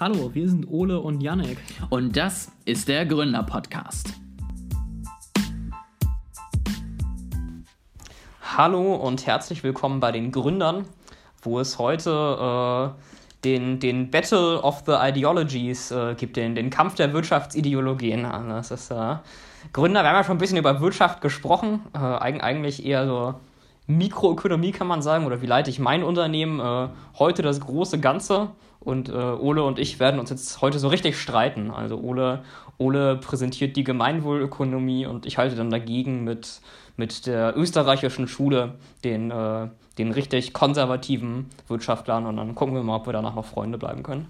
Hallo, wir sind Ole und Yannick. Und das ist der Gründer-Podcast. Hallo und herzlich willkommen bei den Gründern, wo es heute äh, den, den Battle of the Ideologies äh, gibt, den, den Kampf der Wirtschaftsideologien. Das ist äh, Gründer, wir haben ja schon ein bisschen über Wirtschaft gesprochen, äh, eigentlich eher so Mikroökonomie kann man sagen, oder wie leite ich mein Unternehmen, äh, heute das große Ganze. Und äh, Ole und ich werden uns jetzt heute so richtig streiten. Also Ole, Ole präsentiert die Gemeinwohlökonomie und ich halte dann dagegen mit, mit der österreichischen Schule den, äh, den richtig konservativen Wirtschaftlern und dann gucken wir mal, ob wir danach noch Freunde bleiben können.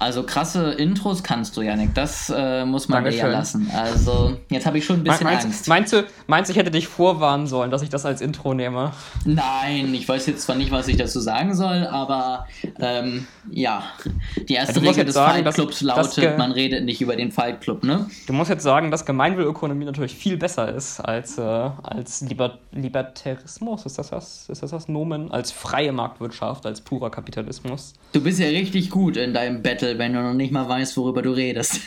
Also krasse Intros kannst du, Janik. Das äh, muss man Dankeschön. eher lassen. Also jetzt habe ich schon ein bisschen meinst, Angst. Meinst du, meinst du, ich hätte dich vorwarnen sollen, dass ich das als Intro nehme? Nein, ich weiß jetzt zwar nicht, was ich dazu sagen soll, aber ähm, ja, die erste Regel des sagen, Fight Clubs dass, lautet, man redet nicht über den Fight Club, ne? Du musst jetzt sagen, dass Gemeinwohlökonomie natürlich viel besser ist als, äh, als Liber Libertarismus. Ist das, das, ist das das Nomen? Als freie Marktwirtschaft, als purer Kapitalismus. Du bist ja richtig gut in deinem Battle wenn du noch nicht mal weißt, worüber du redest.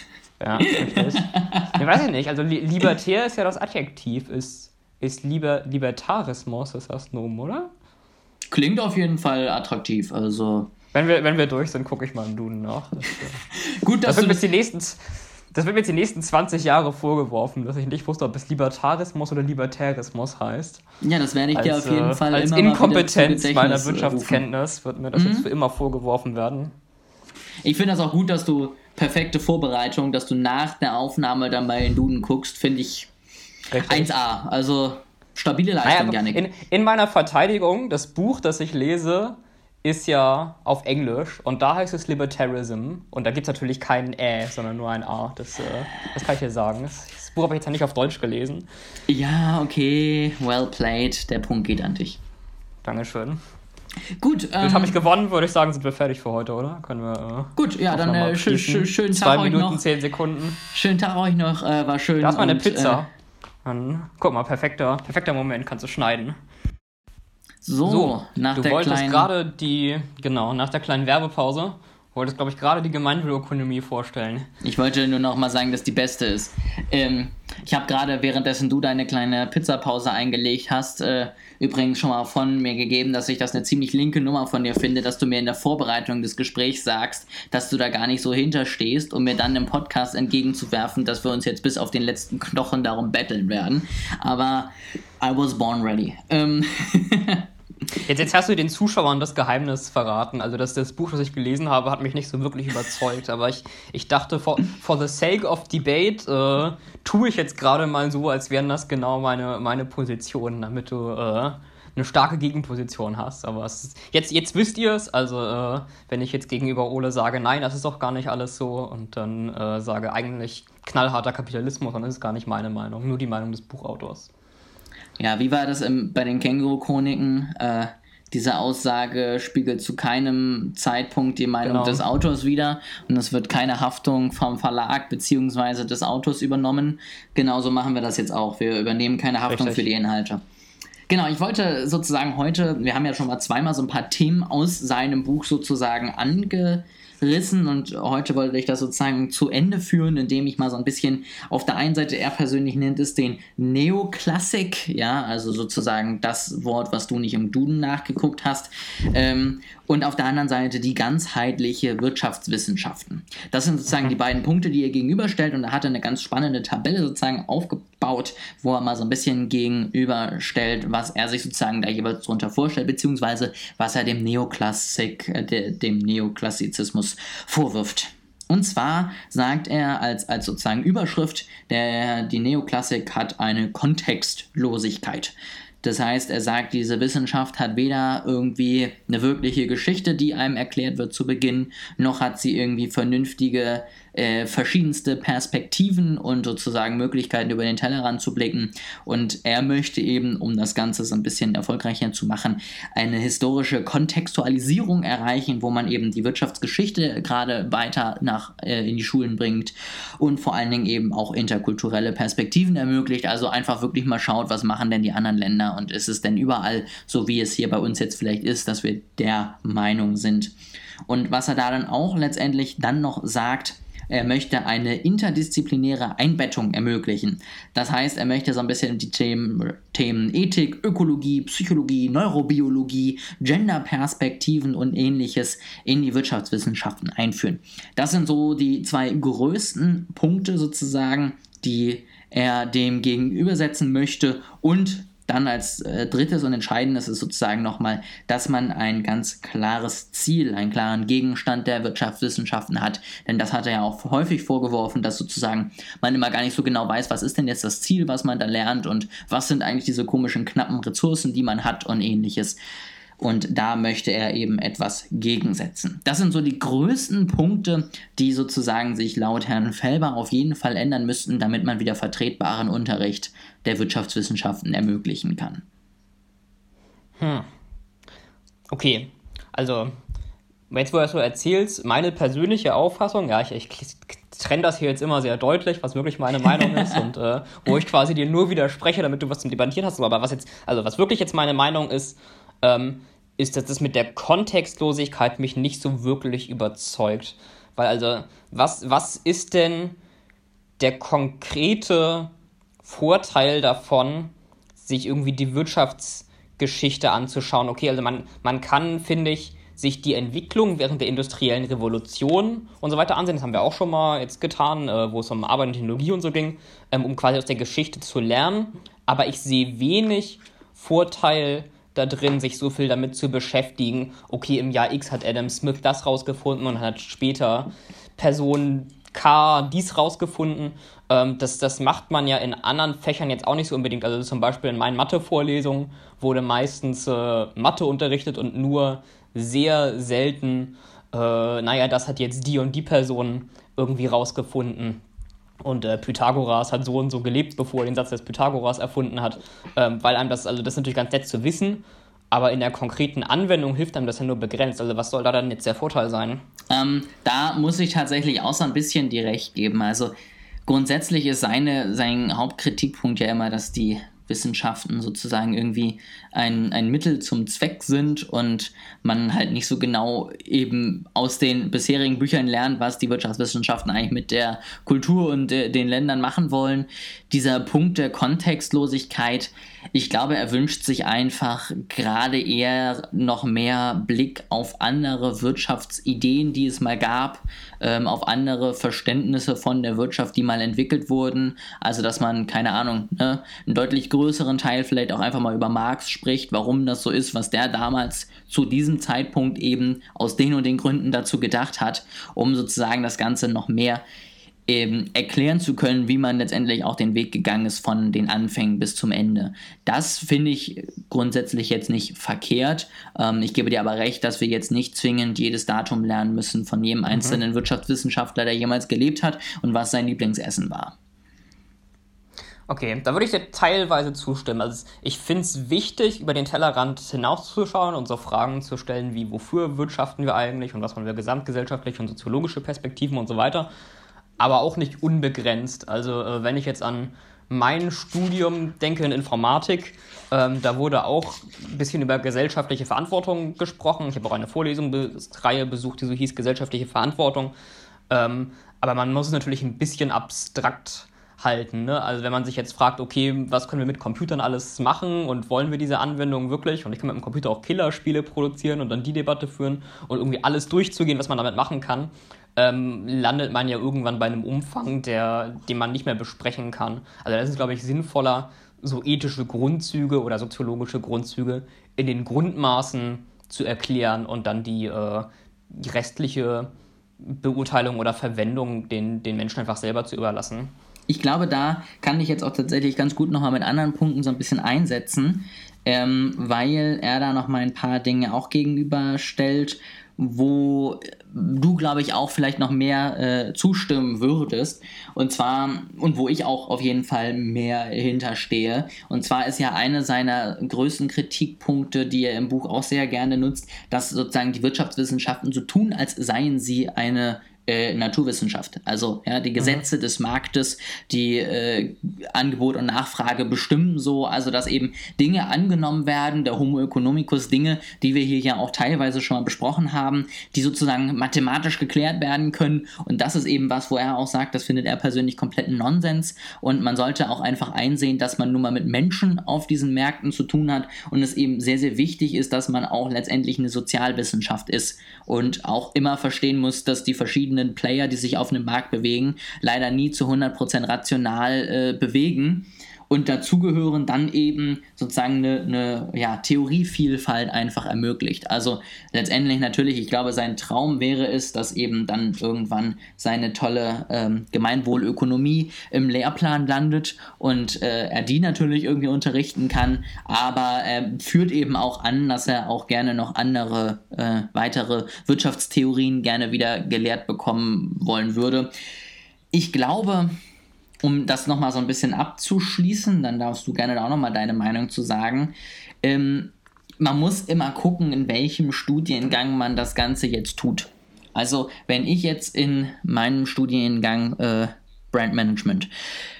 Ja, richtig. ich weiß ich nicht. Also libertär ist ja das Adjektiv. Ist, ist Liber, Libertarismus ist das Nomen, oder? Klingt auf jeden Fall attraktiv. Also. Wenn wir, wenn wir durch sind, gucke ich mal im Duden nach. Das, Gut, dass das wird du. Die nächsten, das wird mir jetzt die nächsten 20 Jahre vorgeworfen, dass ich nicht wusste, ob es Libertarismus oder Libertarismus heißt. Ja, das werde ich als, dir auf jeden Fall als immer Inkompetenz meiner Wirtschaftskenntnis wird mir das mhm. jetzt für immer vorgeworfen werden. Ich finde das auch gut, dass du perfekte Vorbereitung, dass du nach der Aufnahme dann bei den Duden guckst, finde ich Richtig. 1A. Also stabile Leistung, naja, Janik. In, in meiner Verteidigung, das Buch, das ich lese, ist ja auf Englisch und da heißt es Libertarism und da gibt es natürlich keinen Ä, sondern nur ein A. Das, äh, das kann ich dir sagen. Das, das Buch habe ich jetzt ja nicht auf Deutsch gelesen. Ja, okay, well played. Der Punkt geht an dich. Dankeschön. Gut. Ähm, habe ich gewonnen, würde ich sagen, sind wir fertig für heute, oder? Können wir. Äh, gut, ja, dann äh, schön, schön, schönen Tag Zwei Minuten, noch. zehn Sekunden. Schönen Tag euch noch, äh, war schön. Da ist meine Pizza. Äh, dann, guck mal, perfekter, perfekter Moment, kannst du schneiden. So, so nach du der wolltest gerade die, genau, nach der kleinen Werbepause wolltest, glaube ich, gerade die Gemeinwohlökonomie vorstellen. Ich wollte nur noch mal sagen, dass die beste ist. Ähm, ich habe gerade, währenddessen du deine kleine Pizzapause eingelegt hast, äh, übrigens schon mal von mir gegeben, dass ich das eine ziemlich linke Nummer von dir finde, dass du mir in der Vorbereitung des Gesprächs sagst, dass du da gar nicht so hinterstehst, um mir dann im Podcast entgegenzuwerfen, dass wir uns jetzt bis auf den letzten Knochen darum betteln werden. Aber I was born ready. Ähm Jetzt, jetzt hast du den Zuschauern das Geheimnis verraten. Also das, das Buch, das ich gelesen habe, hat mich nicht so wirklich überzeugt. Aber ich, ich dachte, for, for the sake of debate, äh, tue ich jetzt gerade mal so, als wären das genau meine, meine Positionen, damit du äh, eine starke Gegenposition hast. Aber ist, jetzt, jetzt wisst ihr es. Also äh, wenn ich jetzt gegenüber Ole sage, nein, das ist doch gar nicht alles so und dann äh, sage eigentlich knallharter Kapitalismus, dann ist es gar nicht meine Meinung, nur die Meinung des Buchautors. Ja, wie war das im, bei den Känguru-Chroniken? Äh, diese Aussage spiegelt zu keinem Zeitpunkt die Meinung genau. des Autors wider und es wird keine Haftung vom Verlag bzw. des Autors übernommen. Genauso machen wir das jetzt auch. Wir übernehmen keine Haftung Richtig. für die Inhalte. Genau, ich wollte sozusagen heute, wir haben ja schon mal zweimal so ein paar Themen aus seinem Buch sozusagen ange rissen und heute wollte ich das sozusagen zu Ende führen, indem ich mal so ein bisschen auf der einen Seite, er persönlich nennt es den Neoklassik, ja, also sozusagen das Wort, was du nicht im Duden nachgeguckt hast, ähm, und auf der anderen Seite die ganzheitliche Wirtschaftswissenschaften. Das sind sozusagen die beiden Punkte, die er gegenüberstellt und er hatte eine ganz spannende Tabelle sozusagen aufgebaut, wo er mal so ein bisschen gegenüberstellt, was er sich sozusagen da jeweils darunter vorstellt, beziehungsweise was er dem Neoklassik, äh, dem Neoklassizismus vorwirft. Und zwar sagt er als, als sozusagen Überschrift, der, die Neoklassik hat eine Kontextlosigkeit. Das heißt, er sagt, diese Wissenschaft hat weder irgendwie eine wirkliche Geschichte, die einem erklärt wird zu Beginn, noch hat sie irgendwie vernünftige äh, verschiedenste Perspektiven und sozusagen Möglichkeiten über den Tellerrand zu blicken. Und er möchte eben, um das Ganze so ein bisschen erfolgreicher zu machen, eine historische Kontextualisierung erreichen, wo man eben die Wirtschaftsgeschichte gerade weiter nach äh, in die Schulen bringt und vor allen Dingen eben auch interkulturelle Perspektiven ermöglicht. Also einfach wirklich mal schaut, was machen denn die anderen Länder und ist es denn überall so, wie es hier bei uns jetzt vielleicht ist, dass wir der Meinung sind. Und was er da dann auch letztendlich dann noch sagt, er möchte eine interdisziplinäre Einbettung ermöglichen. Das heißt, er möchte so ein bisschen die Themen, Themen Ethik, Ökologie, Psychologie, Neurobiologie, Genderperspektiven und ähnliches in die Wirtschaftswissenschaften einführen. Das sind so die zwei größten Punkte sozusagen, die er dem gegenübersetzen möchte und dann als äh, drittes und entscheidendes ist sozusagen nochmal, dass man ein ganz klares Ziel, einen klaren Gegenstand der Wirtschaftswissenschaften hat. Denn das hat er ja auch häufig vorgeworfen, dass sozusagen man immer gar nicht so genau weiß, was ist denn jetzt das Ziel, was man da lernt und was sind eigentlich diese komischen knappen Ressourcen, die man hat und ähnliches. Und da möchte er eben etwas gegensetzen. Das sind so die größten Punkte, die sozusagen sich laut Herrn Felber auf jeden Fall ändern müssten, damit man wieder vertretbaren Unterricht der Wirtschaftswissenschaften ermöglichen kann. Hm. Okay, also jetzt wo du das so erzählst, meine persönliche Auffassung, ja, ich, ich trenne das hier jetzt immer sehr deutlich, was wirklich meine Meinung ist und äh, wo ich quasi dir nur widerspreche, damit du was zum Debattieren hast. Aber was jetzt, also was wirklich jetzt meine Meinung ist, ähm, ist, dass das mit der Kontextlosigkeit mich nicht so wirklich überzeugt. Weil also, was, was ist denn der konkrete Vorteil davon, sich irgendwie die Wirtschaftsgeschichte anzuschauen? Okay, also man, man kann, finde ich, sich die Entwicklung während der industriellen Revolution und so weiter ansehen. Das haben wir auch schon mal jetzt getan, äh, wo es um Arbeit und Technologie und so ging, ähm, um quasi aus der Geschichte zu lernen. Aber ich sehe wenig Vorteil da drin, sich so viel damit zu beschäftigen. Okay, im Jahr X hat Adam Smith das rausgefunden und hat später Person K dies rausgefunden. Ähm, das, das macht man ja in anderen Fächern jetzt auch nicht so unbedingt. Also zum Beispiel in meinen Mathe-Vorlesungen wurde meistens äh, Mathe unterrichtet und nur sehr selten, äh, naja, das hat jetzt die und die Person irgendwie rausgefunden. Und äh, Pythagoras hat so und so gelebt, bevor er den Satz des Pythagoras erfunden hat, ähm, weil einem das, also das ist natürlich ganz nett zu wissen, aber in der konkreten Anwendung hilft einem das ja nur begrenzt. Also was soll da dann jetzt der Vorteil sein? Ähm, da muss ich tatsächlich auch so ein bisschen die Recht geben. Also grundsätzlich ist seine, sein Hauptkritikpunkt ja immer, dass die Wissenschaften sozusagen irgendwie ein, ein Mittel zum Zweck sind und man halt nicht so genau eben aus den bisherigen Büchern lernt, was die Wirtschaftswissenschaften eigentlich mit der Kultur und de, den Ländern machen wollen. Dieser Punkt der Kontextlosigkeit, ich glaube, er wünscht sich einfach gerade eher noch mehr Blick auf andere Wirtschaftsideen, die es mal gab, ähm, auf andere Verständnisse von der Wirtschaft, die mal entwickelt wurden. Also, dass man, keine Ahnung, ne, einen deutlich größeren Teil vielleicht auch einfach mal über Marx spricht, warum das so ist, was der damals zu diesem Zeitpunkt eben aus den und den Gründen dazu gedacht hat, um sozusagen das Ganze noch mehr eben erklären zu können, wie man letztendlich auch den Weg gegangen ist von den Anfängen bis zum Ende. Das finde ich grundsätzlich jetzt nicht verkehrt. Ähm, ich gebe dir aber recht, dass wir jetzt nicht zwingend jedes Datum lernen müssen von jedem mhm. einzelnen mhm. Wirtschaftswissenschaftler, der jemals gelebt hat und was sein Lieblingsessen war. Okay, da würde ich dir teilweise zustimmen. Also ich finde es wichtig, über den Tellerrand hinauszuschauen und so Fragen zu stellen, wie wofür wirtschaften wir eigentlich und was wollen wir gesamtgesellschaftlich und soziologische Perspektiven und so weiter aber auch nicht unbegrenzt. Also äh, wenn ich jetzt an mein Studium denke in Informatik, ähm, da wurde auch ein bisschen über gesellschaftliche Verantwortung gesprochen. Ich habe auch eine Vorlesungsreihe besucht, die so hieß Gesellschaftliche Verantwortung. Ähm, aber man muss es natürlich ein bisschen abstrakt halten. Ne? Also wenn man sich jetzt fragt, okay, was können wir mit Computern alles machen und wollen wir diese Anwendung wirklich? Und ich kann mit dem Computer auch Killerspiele produzieren und dann die Debatte führen und irgendwie alles durchzugehen, was man damit machen kann ähm, landet man ja irgendwann bei einem Umfang, der, den man nicht mehr besprechen kann. Also das ist, glaube ich, sinnvoller, so ethische Grundzüge oder soziologische Grundzüge in den Grundmaßen zu erklären und dann die, äh, die restliche Beurteilung oder Verwendung den, den Menschen einfach selber zu überlassen. Ich glaube, da kann ich jetzt auch tatsächlich ganz gut nochmal mit anderen Punkten so ein bisschen einsetzen, ähm, weil er da nochmal ein paar Dinge auch gegenüberstellt wo du, glaube ich, auch vielleicht noch mehr äh, zustimmen würdest. Und zwar, und wo ich auch auf jeden Fall mehr hinterstehe. Und zwar ist ja eine seiner größten Kritikpunkte, die er im Buch auch sehr gerne nutzt, dass sozusagen die Wirtschaftswissenschaften so tun, als seien sie eine äh, Naturwissenschaft. Also ja, die mhm. Gesetze mhm. des Marktes, die äh, Angebot und Nachfrage bestimmen so, also dass eben Dinge angenommen werden, der Homo economicus, Dinge, die wir hier ja auch teilweise schon mal besprochen haben, die sozusagen mathematisch geklärt werden können. Und das ist eben was, wo er auch sagt, das findet er persönlich kompletten Nonsens. Und man sollte auch einfach einsehen, dass man nun mal mit Menschen auf diesen Märkten zu tun hat und es eben sehr, sehr wichtig ist, dass man auch letztendlich eine Sozialwissenschaft ist und auch immer verstehen muss, dass die verschiedenen Player, die sich auf einem Markt bewegen, leider nie zu 100% rational äh, bewegen und dazugehören dann eben sozusagen eine, eine ja, Theorievielfalt einfach ermöglicht. Also letztendlich natürlich, ich glaube, sein Traum wäre es, dass eben dann irgendwann seine tolle ähm, Gemeinwohlökonomie im Lehrplan landet und äh, er die natürlich irgendwie unterrichten kann, aber er führt eben auch an, dass er auch gerne noch andere äh, weitere Wirtschaftstheorien gerne wieder gelehrt bekommen wollen würde. Ich glaube, um das nochmal so ein bisschen abzuschließen, dann darfst du gerne da auch nochmal deine Meinung zu sagen. Ähm, man muss immer gucken, in welchem Studiengang man das Ganze jetzt tut. Also, wenn ich jetzt in meinem Studiengang äh, Brandmanagement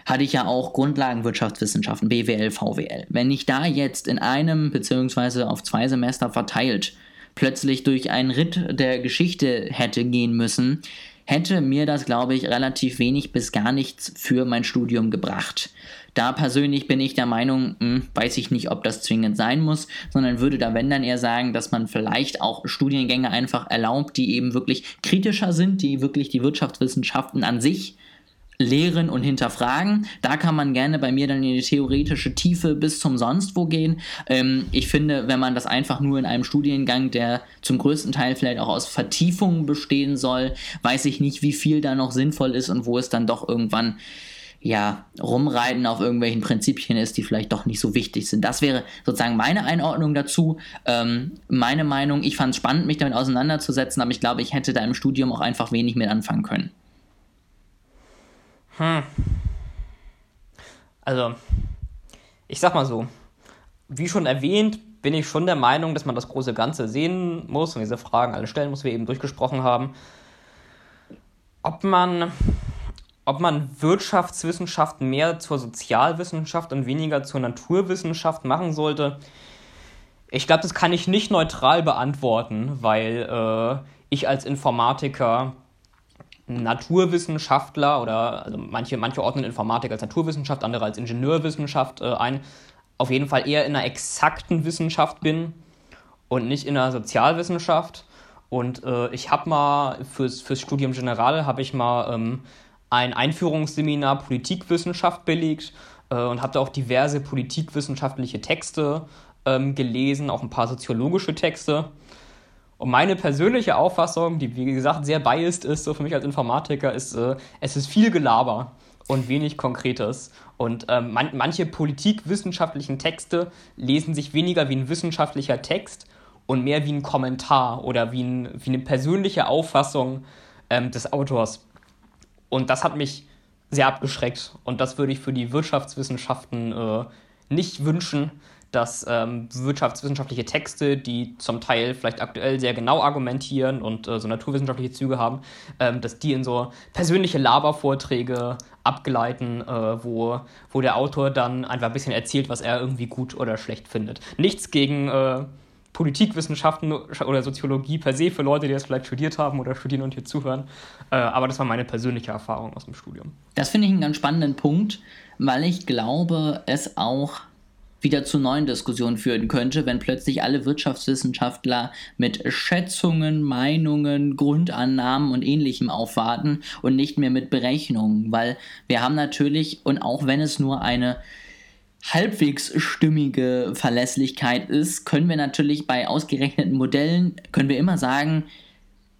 hatte ich ja auch Grundlagenwirtschaftswissenschaften, BWL, VWL. Wenn ich da jetzt in einem beziehungsweise auf zwei Semester verteilt plötzlich durch einen Ritt der Geschichte hätte gehen müssen, hätte mir das, glaube ich, relativ wenig bis gar nichts für mein Studium gebracht. Da persönlich bin ich der Meinung, hm, weiß ich nicht, ob das zwingend sein muss, sondern würde da, wenn dann eher sagen, dass man vielleicht auch Studiengänge einfach erlaubt, die eben wirklich kritischer sind, die wirklich die Wirtschaftswissenschaften an sich lehren und hinterfragen. Da kann man gerne bei mir dann in die theoretische Tiefe bis zum Sonstwo gehen. Ähm, ich finde, wenn man das einfach nur in einem Studiengang, der zum größten Teil vielleicht auch aus Vertiefungen bestehen soll, weiß ich nicht, wie viel da noch sinnvoll ist und wo es dann doch irgendwann ja, rumreiten auf irgendwelchen Prinzipien ist, die vielleicht doch nicht so wichtig sind. Das wäre sozusagen meine Einordnung dazu. Ähm, meine Meinung, ich fand es spannend, mich damit auseinanderzusetzen, aber ich glaube, ich hätte da im Studium auch einfach wenig mit anfangen können. Hm. Also, ich sag mal so, wie schon erwähnt, bin ich schon der Meinung, dass man das große Ganze sehen muss und diese Fragen alle stellen muss, wie wir eben durchgesprochen haben. Ob man, ob man Wirtschaftswissenschaft mehr zur Sozialwissenschaft und weniger zur Naturwissenschaft machen sollte, ich glaube, das kann ich nicht neutral beantworten, weil äh, ich als Informatiker Naturwissenschaftler oder also manche, manche ordnen Informatik als Naturwissenschaft, andere als Ingenieurwissenschaft äh, ein, auf jeden Fall eher in einer exakten Wissenschaft bin und nicht in einer Sozialwissenschaft. Und äh, ich habe mal fürs, fürs Studium General habe ich mal ähm, ein Einführungsseminar Politikwissenschaft belegt äh, und habe da auch diverse politikwissenschaftliche Texte ähm, gelesen, auch ein paar soziologische Texte. Und meine persönliche Auffassung, die wie gesagt sehr biased ist, so für mich als Informatiker, ist, äh, es ist viel Gelaber und wenig Konkretes. Und ähm, man, manche politikwissenschaftlichen Texte lesen sich weniger wie ein wissenschaftlicher Text und mehr wie ein Kommentar oder wie, ein, wie eine persönliche Auffassung ähm, des Autors. Und das hat mich sehr abgeschreckt. Und das würde ich für die Wirtschaftswissenschaften äh, nicht wünschen, dass ähm, wirtschaftswissenschaftliche Texte, die zum Teil vielleicht aktuell sehr genau argumentieren und äh, so naturwissenschaftliche Züge haben, ähm, dass die in so persönliche Labervorträge abgleiten, äh, wo, wo der Autor dann einfach ein bisschen erzählt, was er irgendwie gut oder schlecht findet. Nichts gegen äh, Politikwissenschaften oder Soziologie per se für Leute, die das vielleicht studiert haben oder studieren und hier zuhören. Äh, aber das war meine persönliche Erfahrung aus dem Studium. Das finde ich einen ganz spannenden Punkt, weil ich glaube, es auch wieder zu neuen Diskussionen führen könnte, wenn plötzlich alle Wirtschaftswissenschaftler mit Schätzungen, Meinungen, Grundannahmen und ähnlichem aufwarten und nicht mehr mit Berechnungen, weil wir haben natürlich, und auch wenn es nur eine halbwegs stimmige Verlässlichkeit ist, können wir natürlich bei ausgerechneten Modellen, können wir immer sagen,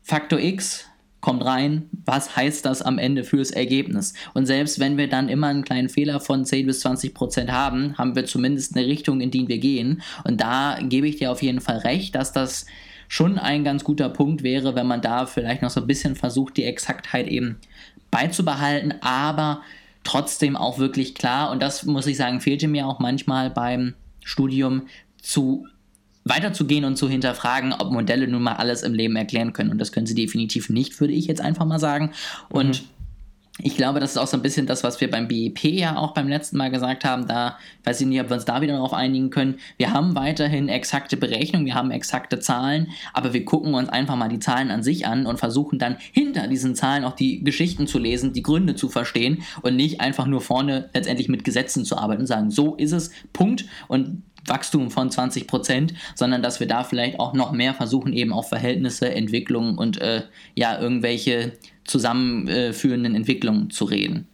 Faktor X kommt rein, was heißt das am Ende fürs Ergebnis? Und selbst wenn wir dann immer einen kleinen Fehler von 10 bis 20 Prozent haben, haben wir zumindest eine Richtung, in die wir gehen. Und da gebe ich dir auf jeden Fall recht, dass das schon ein ganz guter Punkt wäre, wenn man da vielleicht noch so ein bisschen versucht, die Exaktheit eben beizubehalten, aber trotzdem auch wirklich klar, und das muss ich sagen, fehlte mir auch manchmal beim Studium zu weiterzugehen und zu hinterfragen, ob Modelle nun mal alles im Leben erklären können. Und das können sie definitiv nicht, würde ich jetzt einfach mal sagen. Und mhm ich glaube, das ist auch so ein bisschen das, was wir beim BEP ja auch beim letzten Mal gesagt haben. Da weiß ich nicht, ob wir uns da wieder darauf einigen können. Wir haben weiterhin exakte Berechnungen, wir haben exakte Zahlen, aber wir gucken uns einfach mal die Zahlen an sich an und versuchen dann hinter diesen Zahlen auch die Geschichten zu lesen, die Gründe zu verstehen und nicht einfach nur vorne letztendlich mit Gesetzen zu arbeiten und sagen, so ist es, Punkt. Und Wachstum von 20 Prozent, sondern dass wir da vielleicht auch noch mehr versuchen, eben auf Verhältnisse, Entwicklungen und äh, ja, irgendwelche zusammenführenden Entwicklungen zu reden.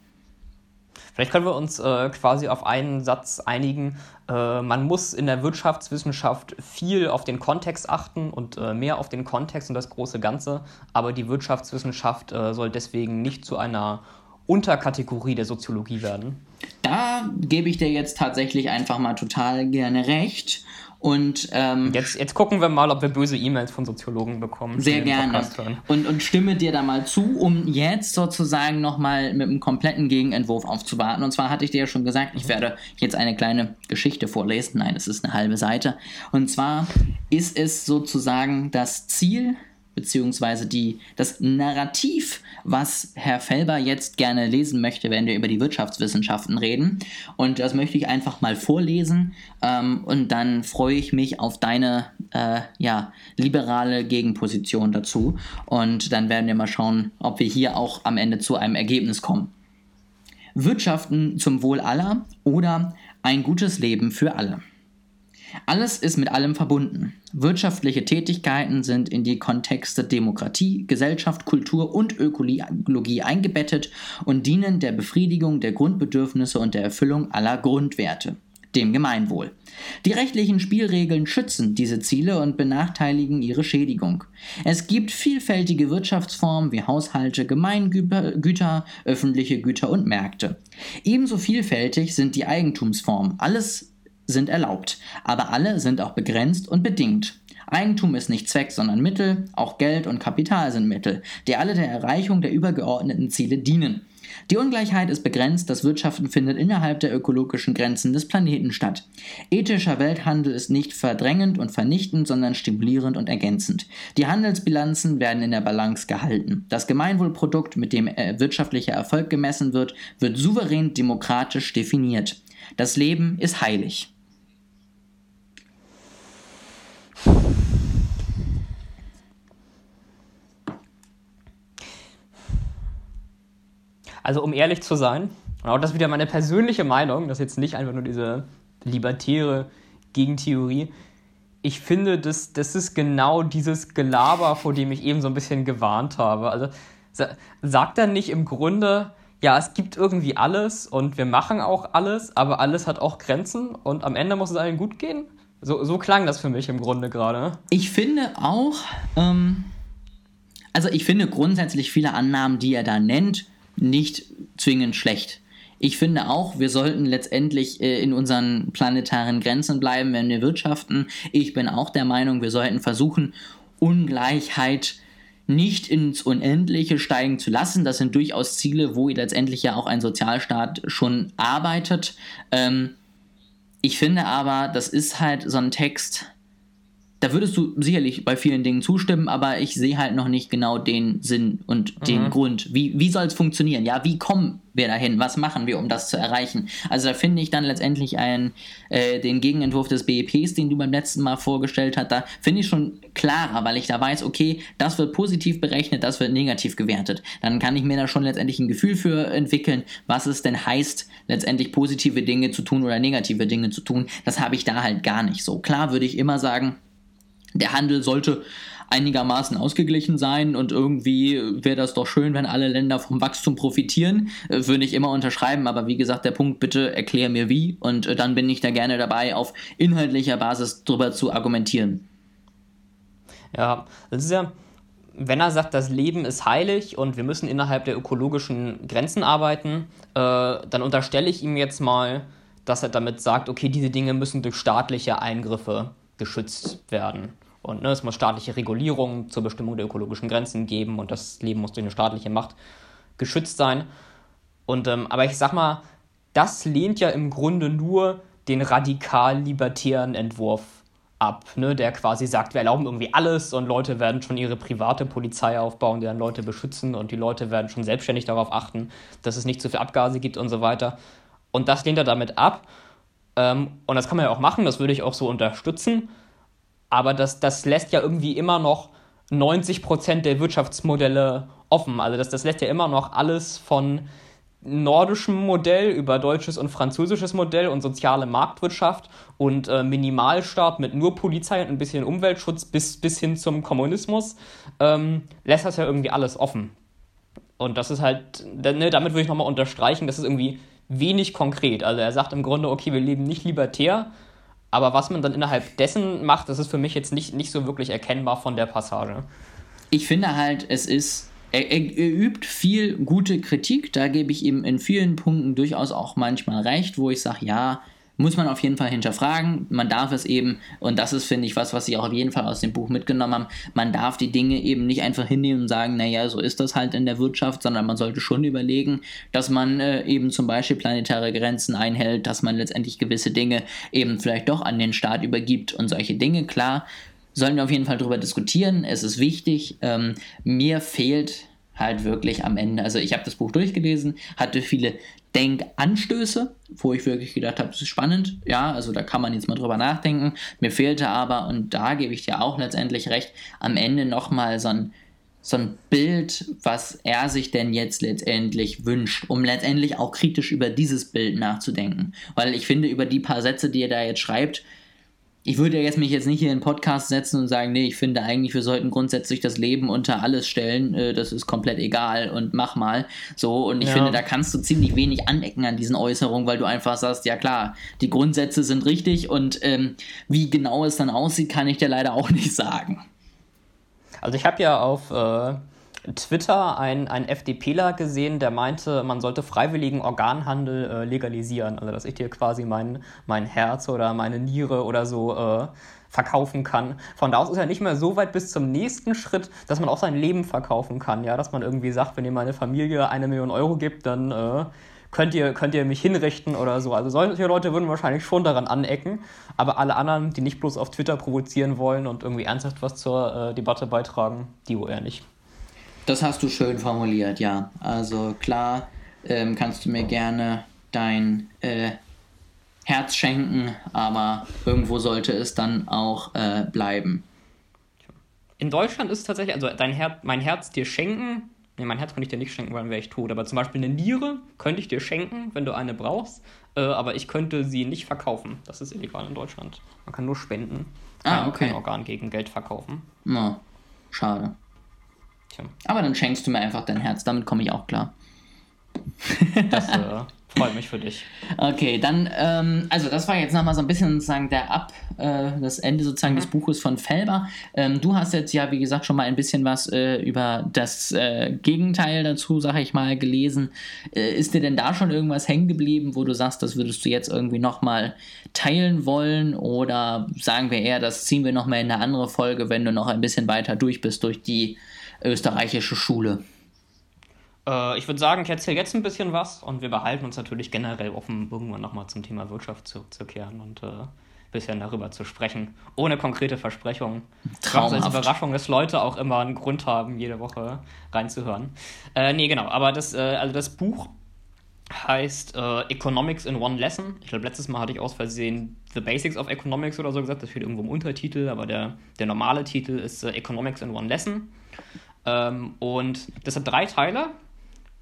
Vielleicht können wir uns äh, quasi auf einen Satz einigen. Äh, man muss in der Wirtschaftswissenschaft viel auf den Kontext achten und äh, mehr auf den Kontext und das große Ganze. Aber die Wirtschaftswissenschaft äh, soll deswegen nicht zu einer Unterkategorie der Soziologie werden. Da gebe ich dir jetzt tatsächlich einfach mal total gerne recht. Und ähm, jetzt, jetzt gucken wir mal, ob wir böse E-Mails von Soziologen bekommen. Sehr gerne. Und, und stimme dir da mal zu, um jetzt sozusagen nochmal mit einem kompletten Gegenentwurf aufzuwarten. Und zwar hatte ich dir ja schon gesagt, ich werde jetzt eine kleine Geschichte vorlesen. Nein, es ist eine halbe Seite. Und zwar ist es sozusagen das Ziel beziehungsweise die, das Narrativ, was Herr Felber jetzt gerne lesen möchte, wenn wir über die Wirtschaftswissenschaften reden. Und das möchte ich einfach mal vorlesen ähm, und dann freue ich mich auf deine äh, ja, liberale Gegenposition dazu. Und dann werden wir mal schauen, ob wir hier auch am Ende zu einem Ergebnis kommen. Wirtschaften zum Wohl aller oder ein gutes Leben für alle. Alles ist mit allem verbunden. Wirtschaftliche Tätigkeiten sind in die Kontexte Demokratie, Gesellschaft, Kultur und Ökologie eingebettet und dienen der Befriedigung der Grundbedürfnisse und der Erfüllung aller Grundwerte, dem Gemeinwohl. Die rechtlichen Spielregeln schützen diese Ziele und benachteiligen ihre Schädigung. Es gibt vielfältige Wirtschaftsformen wie Haushalte, Gemeingüter, öffentliche Güter und Märkte. Ebenso vielfältig sind die Eigentumsformen. Alles sind erlaubt, aber alle sind auch begrenzt und bedingt. Eigentum ist nicht Zweck, sondern Mittel, auch Geld und Kapital sind Mittel, die alle der Erreichung der übergeordneten Ziele dienen. Die Ungleichheit ist begrenzt, das Wirtschaften findet innerhalb der ökologischen Grenzen des Planeten statt. Ethischer Welthandel ist nicht verdrängend und vernichtend, sondern stimulierend und ergänzend. Die Handelsbilanzen werden in der Balance gehalten. Das Gemeinwohlprodukt, mit dem äh, wirtschaftlicher Erfolg gemessen wird, wird souverän demokratisch definiert. Das Leben ist heilig. Also um ehrlich zu sein, und auch das ist wieder meine persönliche Meinung, das ist jetzt nicht einfach nur diese libertäre Gegentheorie. Ich finde, das, das ist genau dieses Gelaber, vor dem ich eben so ein bisschen gewarnt habe. Also sagt er nicht im Grunde, ja, es gibt irgendwie alles und wir machen auch alles, aber alles hat auch Grenzen und am Ende muss es allen gut gehen? So, so klang das für mich im Grunde gerade. Ich finde auch, ähm, also ich finde grundsätzlich viele Annahmen, die er da nennt, nicht zwingend schlecht. Ich finde auch, wir sollten letztendlich äh, in unseren planetaren Grenzen bleiben, wenn wir wirtschaften. Ich bin auch der Meinung, wir sollten versuchen, Ungleichheit nicht ins Unendliche steigen zu lassen. Das sind durchaus Ziele, wo letztendlich ja auch ein Sozialstaat schon arbeitet. Ähm, ich finde aber, das ist halt so ein Text, da würdest du sicherlich bei vielen Dingen zustimmen, aber ich sehe halt noch nicht genau den Sinn und den mhm. Grund. Wie, wie soll es funktionieren? Ja, wie kommen wir dahin? Was machen wir, um das zu erreichen? Also da finde ich dann letztendlich einen, äh, den Gegenentwurf des BEPs, den du beim letzten Mal vorgestellt hast, da finde ich schon klarer, weil ich da weiß, okay, das wird positiv berechnet, das wird negativ gewertet. Dann kann ich mir da schon letztendlich ein Gefühl für entwickeln, was es denn heißt, letztendlich positive Dinge zu tun oder negative Dinge zu tun. Das habe ich da halt gar nicht so. Klar würde ich immer sagen, der Handel sollte einigermaßen ausgeglichen sein und irgendwie wäre das doch schön, wenn alle Länder vom Wachstum profitieren. Äh, würde ich immer unterschreiben, aber wie gesagt, der Punkt, bitte erklär mir wie und äh, dann bin ich da gerne dabei, auf inhaltlicher Basis drüber zu argumentieren. Ja, das ist ja, wenn er sagt, das Leben ist heilig und wir müssen innerhalb der ökologischen Grenzen arbeiten, äh, dann unterstelle ich ihm jetzt mal, dass er damit sagt, okay, diese Dinge müssen durch staatliche Eingriffe geschützt werden. Und ne, es muss staatliche Regulierung zur Bestimmung der ökologischen Grenzen geben und das Leben muss durch eine staatliche Macht geschützt sein. Und, ähm, aber ich sag mal, das lehnt ja im Grunde nur den radikal libertären Entwurf ab, ne, der quasi sagt, wir erlauben irgendwie alles und Leute werden schon ihre private Polizei aufbauen, die dann Leute beschützen und die Leute werden schon selbstständig darauf achten, dass es nicht zu viel Abgase gibt und so weiter. Und das lehnt er damit ab. Ähm, und das kann man ja auch machen, das würde ich auch so unterstützen. Aber das, das lässt ja irgendwie immer noch 90 Prozent der Wirtschaftsmodelle offen. Also das, das lässt ja immer noch alles von nordischem Modell über deutsches und französisches Modell und soziale Marktwirtschaft und äh, Minimalstaat mit nur Polizei und ein bisschen Umweltschutz bis, bis hin zum Kommunismus, ähm, lässt das ja irgendwie alles offen. Und das ist halt, ne, damit würde ich nochmal unterstreichen, das ist irgendwie wenig konkret. Also er sagt im Grunde, okay, wir leben nicht libertär, aber was man dann innerhalb dessen macht, das ist für mich jetzt nicht, nicht so wirklich erkennbar von der Passage. Ich finde halt, es ist er, er, er, übt viel gute Kritik, da gebe ich ihm in vielen Punkten durchaus auch manchmal recht, wo ich sage, ja, muss man auf jeden Fall hinterfragen. Man darf es eben, und das ist, finde ich, was, was sie auch auf jeden Fall aus dem Buch mitgenommen haben, man darf die Dinge eben nicht einfach hinnehmen und sagen, naja, so ist das halt in der Wirtschaft, sondern man sollte schon überlegen, dass man äh, eben zum Beispiel planetare Grenzen einhält, dass man letztendlich gewisse Dinge eben vielleicht doch an den Staat übergibt und solche Dinge. Klar, sollen wir auf jeden Fall darüber diskutieren. Es ist wichtig. Ähm, mir fehlt halt wirklich am Ende. Also ich habe das Buch durchgelesen, hatte viele Denkanstöße, wo ich wirklich gedacht habe, das ist spannend. Ja, also da kann man jetzt mal drüber nachdenken. Mir fehlte aber, und da gebe ich dir auch letztendlich recht, am Ende nochmal so ein so ein Bild, was er sich denn jetzt letztendlich wünscht, um letztendlich auch kritisch über dieses Bild nachzudenken. Weil ich finde, über die paar Sätze, die er da jetzt schreibt, ich würde ja jetzt mich jetzt nicht hier in einen Podcast setzen und sagen, nee, ich finde eigentlich, wir sollten grundsätzlich das Leben unter alles stellen, äh, das ist komplett egal und mach mal. So, und ich ja. finde, da kannst du ziemlich wenig anecken an diesen Äußerungen, weil du einfach sagst, ja klar, die Grundsätze sind richtig und ähm, wie genau es dann aussieht, kann ich dir leider auch nicht sagen. Also ich habe ja auf äh, Twitter ein, ein FDPler gesehen, der meinte, man sollte freiwilligen Organhandel äh, legalisieren. Also, dass ich dir quasi mein, mein Herz oder meine Niere oder so äh, verkaufen kann. Von da aus ist er nicht mehr so weit bis zum nächsten Schritt, dass man auch sein Leben verkaufen kann. Ja, dass man irgendwie sagt, wenn ihr meine Familie eine Million Euro gibt, dann äh, könnt, ihr, könnt ihr mich hinrichten oder so. Also, solche Leute würden wahrscheinlich schon daran anecken. Aber alle anderen, die nicht bloß auf Twitter provozieren wollen und irgendwie ernsthaft was zur äh, Debatte beitragen, die wohl eher nicht. Das hast du schön formuliert, ja. Also klar, ähm, kannst du mir gerne dein äh, Herz schenken, aber irgendwo sollte es dann auch äh, bleiben. In Deutschland ist es tatsächlich, also dein Her mein Herz dir schenken. Nee, mein Herz könnte ich dir nicht schenken, weil dann wäre ich tot. Aber zum Beispiel eine Niere könnte ich dir schenken, wenn du eine brauchst. Äh, aber ich könnte sie nicht verkaufen. Das ist illegal in Deutschland. Man kann nur spenden. Ah, okay. Kein Organ gegen Geld verkaufen. No, schade. Tja. Aber dann schenkst du mir einfach dein Herz, damit komme ich auch klar. Das äh, freut mich für dich. Okay, dann, ähm, also das war jetzt nochmal so ein bisschen sozusagen der Ab, äh, das Ende sozusagen mhm. des Buches von Felber. Ähm, du hast jetzt ja, wie gesagt, schon mal ein bisschen was äh, über das äh, Gegenteil dazu, sag ich mal, gelesen. Äh, ist dir denn da schon irgendwas hängen geblieben, wo du sagst, das würdest du jetzt irgendwie nochmal teilen wollen? Oder sagen wir eher, das ziehen wir nochmal in eine andere Folge, wenn du noch ein bisschen weiter durch bist durch die österreichische Schule? Äh, ich würde sagen, ich erzähle jetzt ein bisschen was und wir behalten uns natürlich generell offen, irgendwann nochmal zum Thema Wirtschaft zurückzukehren und ein äh, bisschen darüber zu sprechen, ohne konkrete Versprechungen. Traumhaft. Als Überraschung, dass Leute auch immer einen Grund haben, jede Woche reinzuhören. Äh, nee, genau, aber das, äh, also das Buch heißt äh, Economics in One Lesson. Ich glaube, letztes Mal hatte ich aus Versehen The Basics of Economics oder so gesagt. Das steht irgendwo im Untertitel, aber der, der normale Titel ist äh, Economics in One Lesson. Ähm, und das hat drei Teile.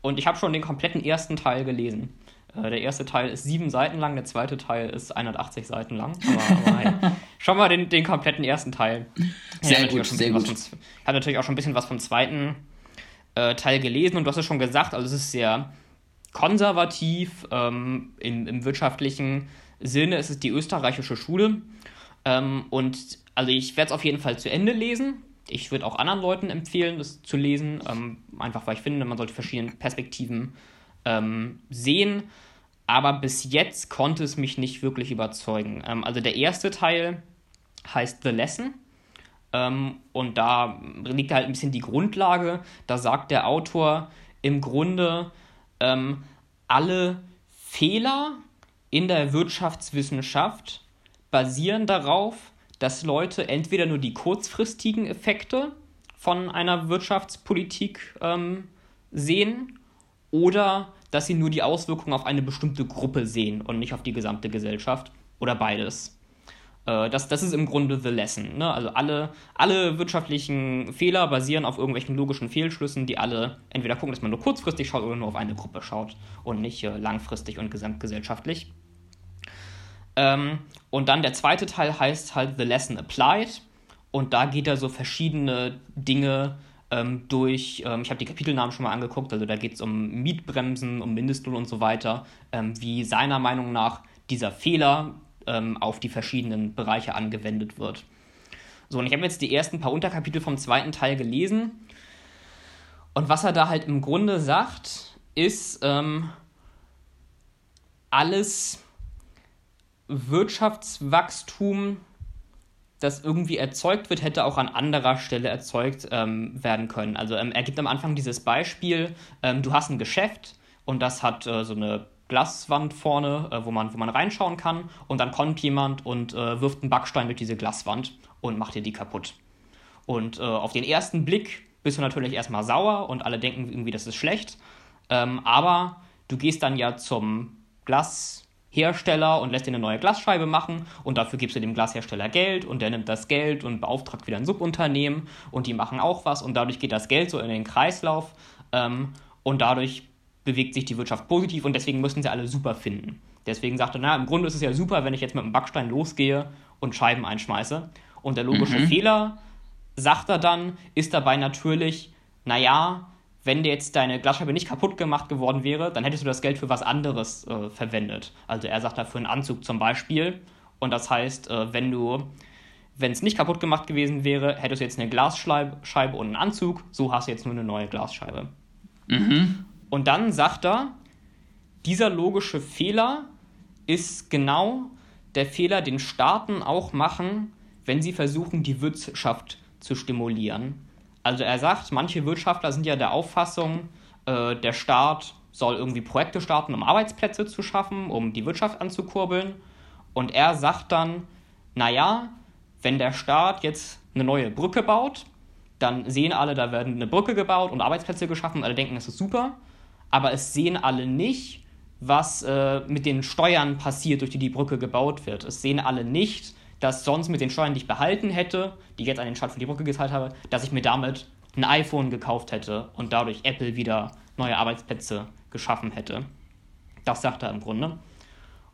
Und ich habe schon den kompletten ersten Teil gelesen. Äh, der erste Teil ist sieben Seiten lang, der zweite Teil ist 180 Seiten lang. Aber, aber hey, schon mal den, den kompletten ersten Teil. Sehr ja, gut, sehr gut. Ich habe natürlich auch schon ein bisschen was vom zweiten äh, Teil gelesen und du hast es schon gesagt, also es ist sehr konservativ ähm, im, im wirtschaftlichen Sinne. Es ist die österreichische Schule. Ähm, und also ich werde es auf jeden Fall zu Ende lesen ich würde auch anderen Leuten empfehlen, das zu lesen, ähm, einfach weil ich finde, man sollte verschiedene Perspektiven ähm, sehen. Aber bis jetzt konnte es mich nicht wirklich überzeugen. Ähm, also der erste Teil heißt The Lesson. Ähm, und da liegt halt ein bisschen die Grundlage. Da sagt der Autor im Grunde, ähm, alle Fehler in der Wirtschaftswissenschaft basieren darauf, dass Leute entweder nur die kurzfristigen Effekte von einer Wirtschaftspolitik ähm, sehen oder dass sie nur die Auswirkungen auf eine bestimmte Gruppe sehen und nicht auf die gesamte Gesellschaft oder beides. Äh, das, das ist im Grunde the lesson. Ne? Also alle, alle wirtschaftlichen Fehler basieren auf irgendwelchen logischen Fehlschlüssen, die alle entweder gucken, dass man nur kurzfristig schaut oder nur auf eine Gruppe schaut und nicht äh, langfristig und gesamtgesellschaftlich. Ähm, und dann der zweite Teil heißt halt The Lesson Applied. Und da geht er so verschiedene Dinge ähm, durch, ähm, ich habe die Kapitelnamen schon mal angeguckt, also da geht es um Mietbremsen, um Mindestlohn und so weiter, ähm, wie seiner Meinung nach dieser Fehler ähm, auf die verschiedenen Bereiche angewendet wird. So, und ich habe jetzt die ersten paar Unterkapitel vom zweiten Teil gelesen. Und was er da halt im Grunde sagt, ist, ähm, alles Wirtschaftswachstum, das irgendwie erzeugt wird, hätte auch an anderer Stelle erzeugt ähm, werden können. Also ähm, er gibt am Anfang dieses Beispiel, ähm, du hast ein Geschäft und das hat äh, so eine Glaswand vorne, äh, wo, man, wo man reinschauen kann. Und dann kommt jemand und äh, wirft einen Backstein durch diese Glaswand und macht dir die kaputt. Und äh, auf den ersten Blick bist du natürlich erstmal sauer und alle denken irgendwie, das ist schlecht. Ähm, aber du gehst dann ja zum Glashersteller und lässt dir eine neue Glasscheibe machen und dafür gibst du dem Glashersteller Geld und der nimmt das Geld und beauftragt wieder ein Subunternehmen und die machen auch was und dadurch geht das Geld so in den Kreislauf ähm, und dadurch bewegt sich die Wirtschaft positiv und deswegen müssen sie alle super finden. Deswegen sagt er, na, im Grunde ist es ja super, wenn ich jetzt mit einem Backstein losgehe und Scheiben einschmeiße. Und der logische mhm. Fehler, sagt er dann, ist dabei natürlich, naja, wenn dir jetzt deine Glasscheibe nicht kaputt gemacht geworden wäre, dann hättest du das Geld für was anderes äh, verwendet. Also er sagt da für einen Anzug zum Beispiel. Und das heißt, äh, wenn du, wenn es nicht kaputt gemacht gewesen wäre, hättest du jetzt eine Glasscheibe und einen Anzug. So hast du jetzt nur eine neue Glasscheibe. Mhm. Und dann sagt er, dieser logische Fehler ist genau der Fehler, den Staaten auch machen, wenn sie versuchen, die Wirtschaft zu stimulieren. Also er sagt, manche Wirtschaftler sind ja der Auffassung, äh, der Staat soll irgendwie Projekte starten, um Arbeitsplätze zu schaffen, um die Wirtschaft anzukurbeln. Und er sagt dann, naja, wenn der Staat jetzt eine neue Brücke baut, dann sehen alle, da werden eine Brücke gebaut und Arbeitsplätze geschaffen, alle denken, das ist super aber es sehen alle nicht, was äh, mit den Steuern passiert, durch die die Brücke gebaut wird. Es sehen alle nicht, dass sonst mit den Steuern, die ich behalten hätte, die ich jetzt an den Staat für die Brücke gezahlt habe, dass ich mir damit ein iPhone gekauft hätte und dadurch Apple wieder neue Arbeitsplätze geschaffen hätte. Das sagt er im Grunde.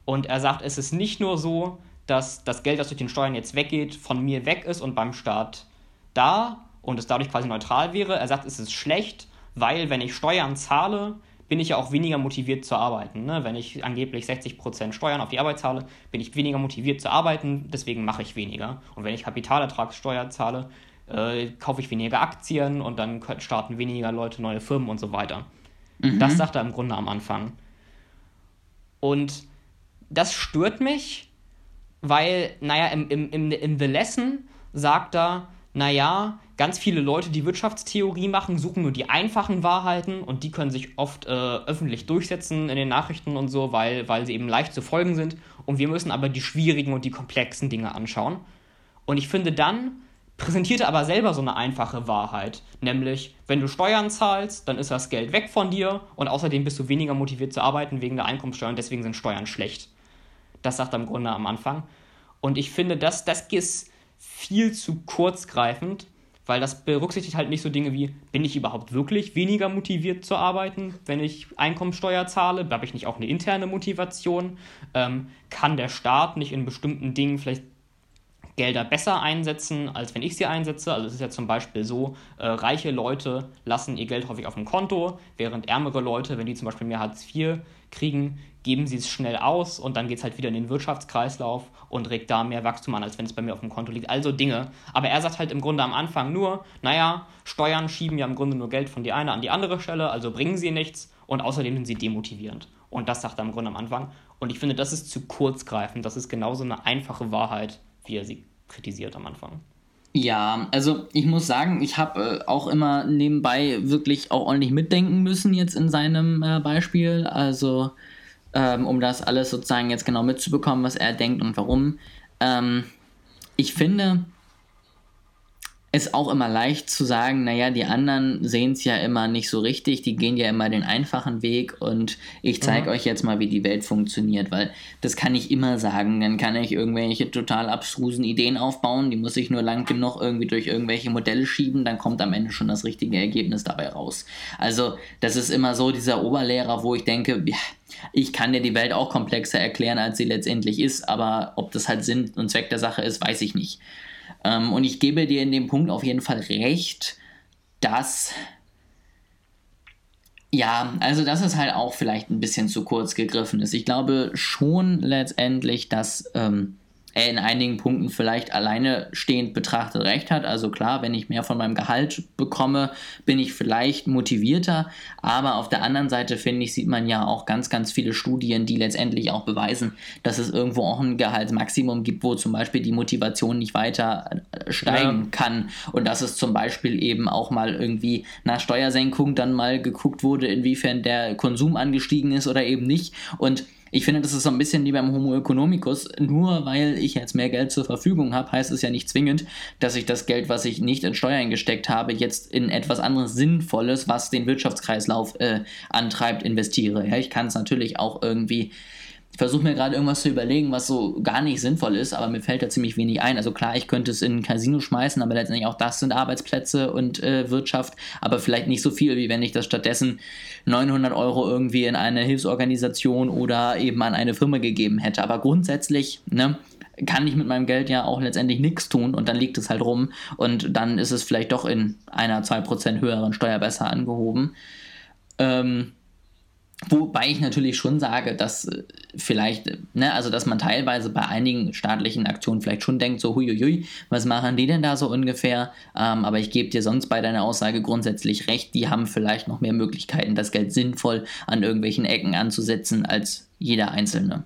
Und er sagt, es ist nicht nur so, dass das Geld, das durch den Steuern jetzt weggeht, von mir weg ist und beim Staat da und es dadurch quasi neutral wäre. Er sagt, es ist schlecht, weil wenn ich Steuern zahle, bin ich ja auch weniger motiviert zu arbeiten. Ne? Wenn ich angeblich 60% Steuern auf die Arbeit zahle, bin ich weniger motiviert zu arbeiten, deswegen mache ich weniger. Und wenn ich Kapitalertragssteuer zahle, äh, kaufe ich weniger Aktien und dann starten weniger Leute neue Firmen und so weiter. Mhm. Das sagt er im Grunde am Anfang. Und das stört mich, weil, naja, im, im, im, im The Lesson sagt er, naja, ganz viele Leute, die Wirtschaftstheorie machen, suchen nur die einfachen Wahrheiten und die können sich oft äh, öffentlich durchsetzen in den Nachrichten und so, weil, weil sie eben leicht zu folgen sind. Und wir müssen aber die schwierigen und die komplexen Dinge anschauen. Und ich finde dann präsentiert er aber selber so eine einfache Wahrheit, nämlich wenn du Steuern zahlst, dann ist das Geld weg von dir und außerdem bist du weniger motiviert zu arbeiten wegen der Einkommenssteuer und deswegen sind Steuern schlecht. Das sagt er im Grunde am Anfang. Und ich finde, das, das ist viel zu kurzgreifend, weil das berücksichtigt halt nicht so Dinge wie, bin ich überhaupt wirklich weniger motiviert zu arbeiten, wenn ich Einkommensteuer zahle? Habe ich nicht auch eine interne Motivation? Ähm, kann der Staat nicht in bestimmten Dingen vielleicht Gelder besser einsetzen, als wenn ich sie einsetze. Also es ist ja zum Beispiel so, äh, reiche Leute lassen ihr Geld häufig auf dem Konto, während ärmere Leute, wenn die zum Beispiel mehr Hartz IV kriegen, geben sie es schnell aus und dann geht es halt wieder in den Wirtschaftskreislauf und regt da mehr Wachstum an, als wenn es bei mir auf dem Konto liegt. Also Dinge. Aber er sagt halt im Grunde am Anfang nur, naja, Steuern schieben ja im Grunde nur Geld von die eine an die andere Stelle, also bringen sie nichts und außerdem sind sie demotivierend. Und das sagt er im Grunde am Anfang. Und ich finde, das ist zu kurzgreifend. Das ist genauso eine einfache Wahrheit, wie er sie kritisiert am Anfang. Ja, also ich muss sagen, ich habe äh, auch immer nebenbei wirklich auch ordentlich mitdenken müssen jetzt in seinem äh, Beispiel. Also ähm, um das alles sozusagen jetzt genau mitzubekommen, was er denkt und warum. Ähm, ich finde, ist auch immer leicht zu sagen, naja, die anderen sehen es ja immer nicht so richtig, die gehen ja immer den einfachen Weg und ich zeige mhm. euch jetzt mal, wie die Welt funktioniert, weil das kann ich immer sagen, dann kann ich irgendwelche total abstrusen Ideen aufbauen, die muss ich nur lang genug irgendwie durch irgendwelche Modelle schieben, dann kommt am Ende schon das richtige Ergebnis dabei raus. Also das ist immer so dieser Oberlehrer, wo ich denke, ja, ich kann dir die Welt auch komplexer erklären, als sie letztendlich ist, aber ob das halt Sinn und Zweck der Sache ist, weiß ich nicht. Ähm, und ich gebe dir in dem Punkt auf jeden Fall recht, dass ja, also dass es halt auch vielleicht ein bisschen zu kurz gegriffen ist. Ich glaube schon letztendlich, dass ähm, er in einigen Punkten vielleicht alleine stehend betrachtet recht hat. Also klar, wenn ich mehr von meinem Gehalt bekomme, bin ich vielleicht motivierter. Aber auf der anderen Seite, finde ich, sieht man ja auch ganz, ganz viele Studien, die letztendlich auch beweisen, dass es irgendwo auch ein Gehaltsmaximum gibt, wo zum Beispiel die Motivation nicht weiter äh, steigen ja. kann. Und dass es zum Beispiel eben auch mal irgendwie nach Steuersenkung dann mal geguckt wurde, inwiefern der Konsum angestiegen ist oder eben nicht. Und ich finde, das ist so ein bisschen wie beim Homo economicus. Nur weil ich jetzt mehr Geld zur Verfügung habe, heißt es ja nicht zwingend, dass ich das Geld, was ich nicht in Steuern gesteckt habe, jetzt in etwas anderes Sinnvolles, was den Wirtschaftskreislauf äh, antreibt, investiere. Ja, ich kann es natürlich auch irgendwie ich versuche mir gerade irgendwas zu überlegen, was so gar nicht sinnvoll ist, aber mir fällt da ziemlich wenig ein. Also klar, ich könnte es in ein Casino schmeißen, aber letztendlich auch das sind Arbeitsplätze und äh, Wirtschaft, aber vielleicht nicht so viel, wie wenn ich das stattdessen 900 Euro irgendwie in eine Hilfsorganisation oder eben an eine Firma gegeben hätte. Aber grundsätzlich, ne, kann ich mit meinem Geld ja auch letztendlich nichts tun und dann liegt es halt rum und dann ist es vielleicht doch in einer, zwei Prozent höheren Steuer besser angehoben. Ähm, Wobei ich natürlich schon sage, dass äh, vielleicht, ne, also dass man teilweise bei einigen staatlichen Aktionen vielleicht schon denkt, so huiuiui, was machen die denn da so ungefähr? Ähm, aber ich gebe dir sonst bei deiner Aussage grundsätzlich recht, die haben vielleicht noch mehr Möglichkeiten, das Geld sinnvoll an irgendwelchen Ecken anzusetzen als jeder Einzelne.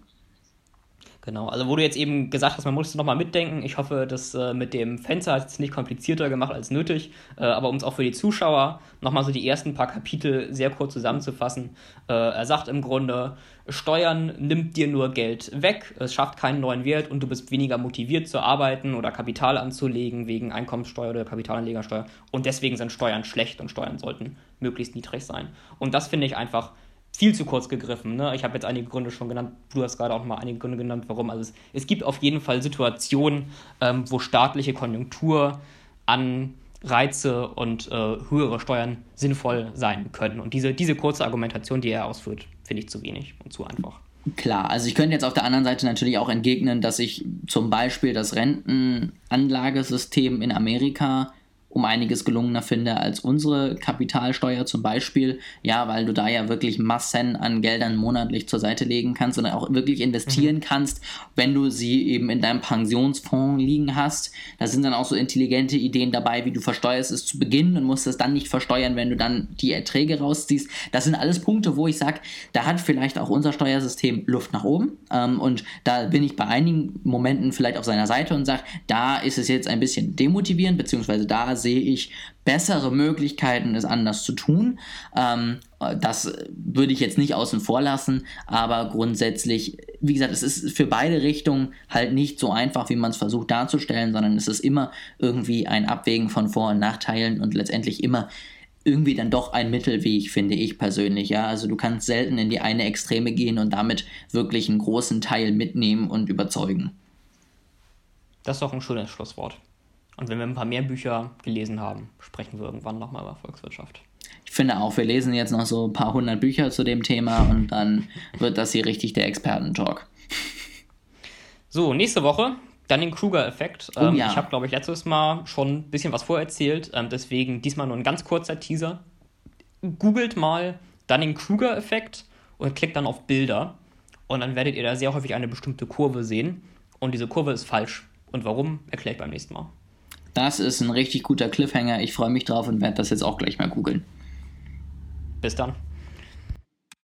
Genau, also wo du jetzt eben gesagt hast, man muss nochmal mitdenken. Ich hoffe, das äh, mit dem Fenster hat es nicht komplizierter gemacht als nötig. Äh, aber um es auch für die Zuschauer nochmal so die ersten paar Kapitel sehr kurz zusammenzufassen. Äh, er sagt im Grunde, Steuern nimmt dir nur Geld weg, es schafft keinen neuen Wert und du bist weniger motiviert zu arbeiten oder Kapital anzulegen wegen Einkommenssteuer oder Kapitalanlegersteuer. Und deswegen sind Steuern schlecht und Steuern sollten möglichst niedrig sein. Und das finde ich einfach viel zu kurz gegriffen. Ne? Ich habe jetzt einige Gründe schon genannt, du hast gerade auch mal einige Gründe genannt, warum. Also es, es gibt auf jeden Fall Situationen, ähm, wo staatliche Konjunktur an Reize und äh, höhere Steuern sinnvoll sein können. Und diese, diese kurze Argumentation, die er ausführt, finde ich zu wenig und zu einfach. Klar, also ich könnte jetzt auf der anderen Seite natürlich auch entgegnen, dass ich zum Beispiel das Rentenanlagesystem in Amerika um einiges gelungener finde als unsere Kapitalsteuer zum Beispiel. Ja, weil du da ja wirklich Massen an Geldern monatlich zur Seite legen kannst und auch wirklich investieren mhm. kannst, wenn du sie eben in deinem Pensionsfonds liegen hast. Da sind dann auch so intelligente Ideen dabei, wie du versteuerst es zu Beginn und musst es dann nicht versteuern, wenn du dann die Erträge rausziehst. Das sind alles Punkte, wo ich sage, da hat vielleicht auch unser Steuersystem Luft nach oben. Ähm, und da bin ich bei einigen Momenten vielleicht auf seiner Seite und sage, da ist es jetzt ein bisschen demotivierend, beziehungsweise da sehe ich bessere Möglichkeiten, es anders zu tun. Ähm, das würde ich jetzt nicht außen vor lassen, aber grundsätzlich, wie gesagt, es ist für beide Richtungen halt nicht so einfach, wie man es versucht darzustellen, sondern es ist immer irgendwie ein Abwägen von Vor- und Nachteilen und letztendlich immer irgendwie dann doch ein Mittelweg, finde ich persönlich. Ja, also du kannst selten in die eine Extreme gehen und damit wirklich einen großen Teil mitnehmen und überzeugen. Das ist doch ein schönes Schlusswort. Und wenn wir ein paar mehr Bücher gelesen haben, sprechen wir irgendwann nochmal über Volkswirtschaft. Ich finde auch, wir lesen jetzt noch so ein paar hundert Bücher zu dem Thema und dann wird das hier richtig der Experten-Talk. So, nächste Woche dann den Kruger-Effekt. Oh, ähm, ja. Ich habe, glaube ich, letztes Mal schon ein bisschen was vorerzählt, ähm, deswegen diesmal nur ein ganz kurzer Teaser. Googelt mal dann den Kruger-Effekt und klickt dann auf Bilder und dann werdet ihr da sehr häufig eine bestimmte Kurve sehen und diese Kurve ist falsch. Und warum, erkläre ich beim nächsten Mal. Das ist ein richtig guter Cliffhanger. Ich freue mich drauf und werde das jetzt auch gleich mal googeln. Bis dann.